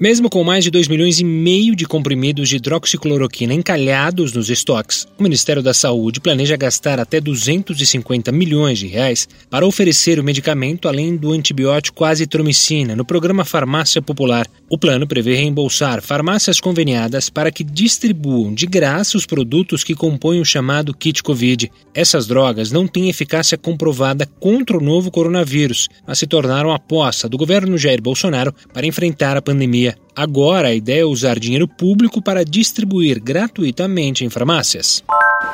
Mesmo com mais de 2 milhões e meio de comprimidos de hidroxicloroquina encalhados nos estoques, o Ministério da Saúde planeja gastar até 250 milhões de reais para oferecer o medicamento além do antibiótico azitromicina no programa Farmácia Popular. O plano prevê reembolsar farmácias conveniadas para que distribuam de graça os produtos que compõem o chamado kit Covid. Essas drogas não têm eficácia comprovada contra o novo coronavírus, mas se tornaram aposta do governo Jair Bolsonaro para enfrentar a pandemia. Agora a ideia é usar dinheiro público para distribuir gratuitamente em farmácias.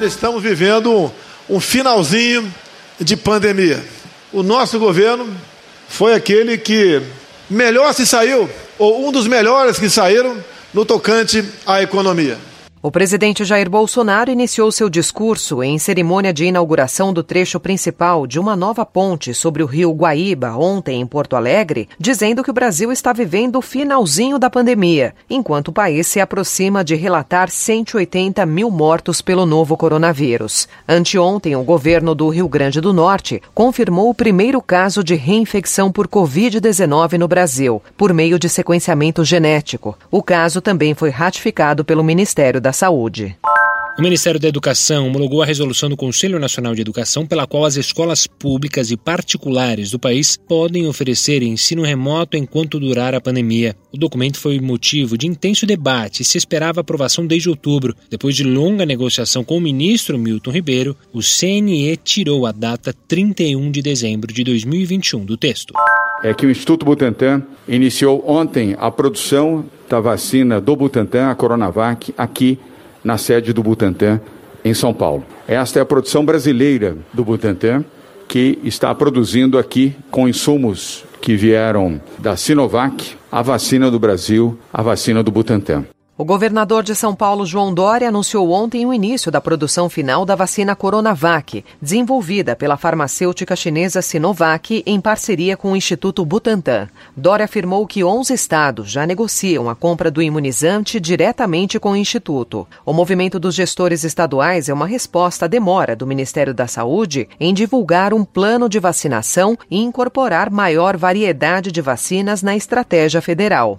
Estamos vivendo um finalzinho de pandemia. O nosso governo foi aquele que melhor se saiu, ou um dos melhores que saíram, no tocante à economia. O presidente Jair Bolsonaro iniciou seu discurso em cerimônia de inauguração do trecho principal de uma nova ponte sobre o rio Guaíba, ontem em Porto Alegre, dizendo que o Brasil está vivendo o finalzinho da pandemia, enquanto o país se aproxima de relatar 180 mil mortos pelo novo coronavírus. Anteontem, o governo do Rio Grande do Norte confirmou o primeiro caso de reinfecção por Covid-19 no Brasil, por meio de sequenciamento genético. O caso também foi ratificado pelo Ministério da da Saúde. O Ministério da Educação homologou a resolução do Conselho Nacional de Educação pela qual as escolas públicas e particulares do país podem oferecer ensino remoto enquanto durar a pandemia. O documento foi motivo de intenso debate e se esperava aprovação desde outubro. Depois de longa negociação com o ministro Milton Ribeiro, o CNE tirou a data 31 de dezembro de 2021 do texto. É que o Instituto Butantan iniciou ontem a produção da vacina do Butantan, a Coronavac, aqui na sede do Butantan, em São Paulo. Esta é a produção brasileira do Butantan, que está produzindo aqui com insumos que vieram da Sinovac, a vacina do Brasil, a vacina do Butantan. O governador de São Paulo, João Dória, anunciou ontem o início da produção final da vacina Coronavac, desenvolvida pela farmacêutica chinesa Sinovac em parceria com o Instituto Butantan. Dória afirmou que 11 estados já negociam a compra do imunizante diretamente com o Instituto. O movimento dos gestores estaduais é uma resposta à demora do Ministério da Saúde em divulgar um plano de vacinação e incorporar maior variedade de vacinas na estratégia federal.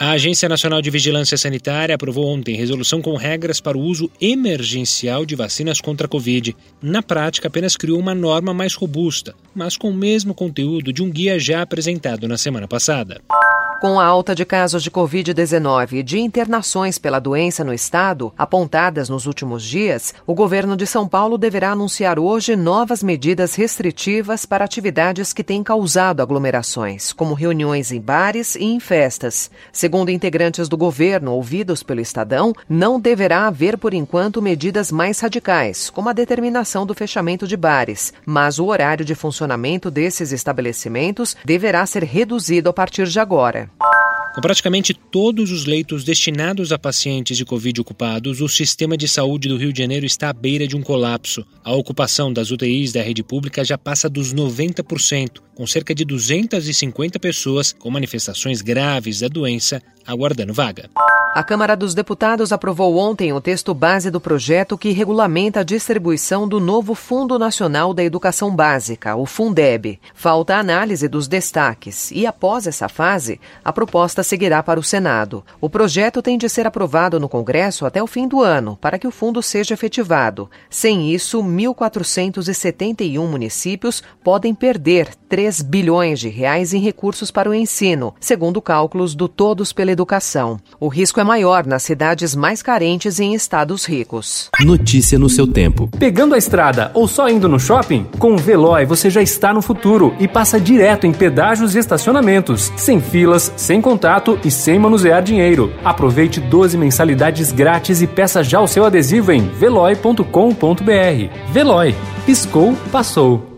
A Agência Nacional de Vigilância Sanitária aprovou ontem resolução com regras para o uso emergencial de vacinas contra a Covid. Na prática, apenas criou uma norma mais robusta, mas com o mesmo conteúdo de um guia já apresentado na semana passada. Com a alta de casos de Covid-19 e de internações pela doença no estado, apontadas nos últimos dias, o governo de São Paulo deverá anunciar hoje novas medidas restritivas para atividades que têm causado aglomerações, como reuniões em bares e em festas. Segundo integrantes do governo ouvidos pelo Estadão, não deverá haver por enquanto medidas mais radicais, como a determinação do fechamento de bares, mas o horário de funcionamento desses estabelecimentos deverá ser reduzido a partir de agora. time. Com praticamente todos os leitos destinados a pacientes de Covid ocupados, o sistema de saúde do Rio de Janeiro está à beira de um colapso. A ocupação das UTIs da rede pública já passa dos 90%, com cerca de 250 pessoas com manifestações graves da doença aguardando vaga. A Câmara dos Deputados aprovou ontem o texto base do projeto que regulamenta a distribuição do novo Fundo Nacional da Educação Básica, o Fundeb. Falta a análise dos destaques e, após essa fase, a proposta seguirá para o Senado. O projeto tem de ser aprovado no Congresso até o fim do ano, para que o fundo seja efetivado. Sem isso, 1.471 municípios podem perder 3 bilhões de reais em recursos para o ensino, segundo cálculos do Todos pela Educação. O risco é maior nas cidades mais carentes e em estados ricos. Notícia no seu tempo. Pegando a estrada ou só indo no shopping? Com o Veloy você já está no futuro e passa direto em pedágios e estacionamentos, sem filas, sem contato e sem manusear dinheiro. Aproveite 12 mensalidades grátis e peça já o seu adesivo em veloy.com.br. Veloy. Piscou, passou.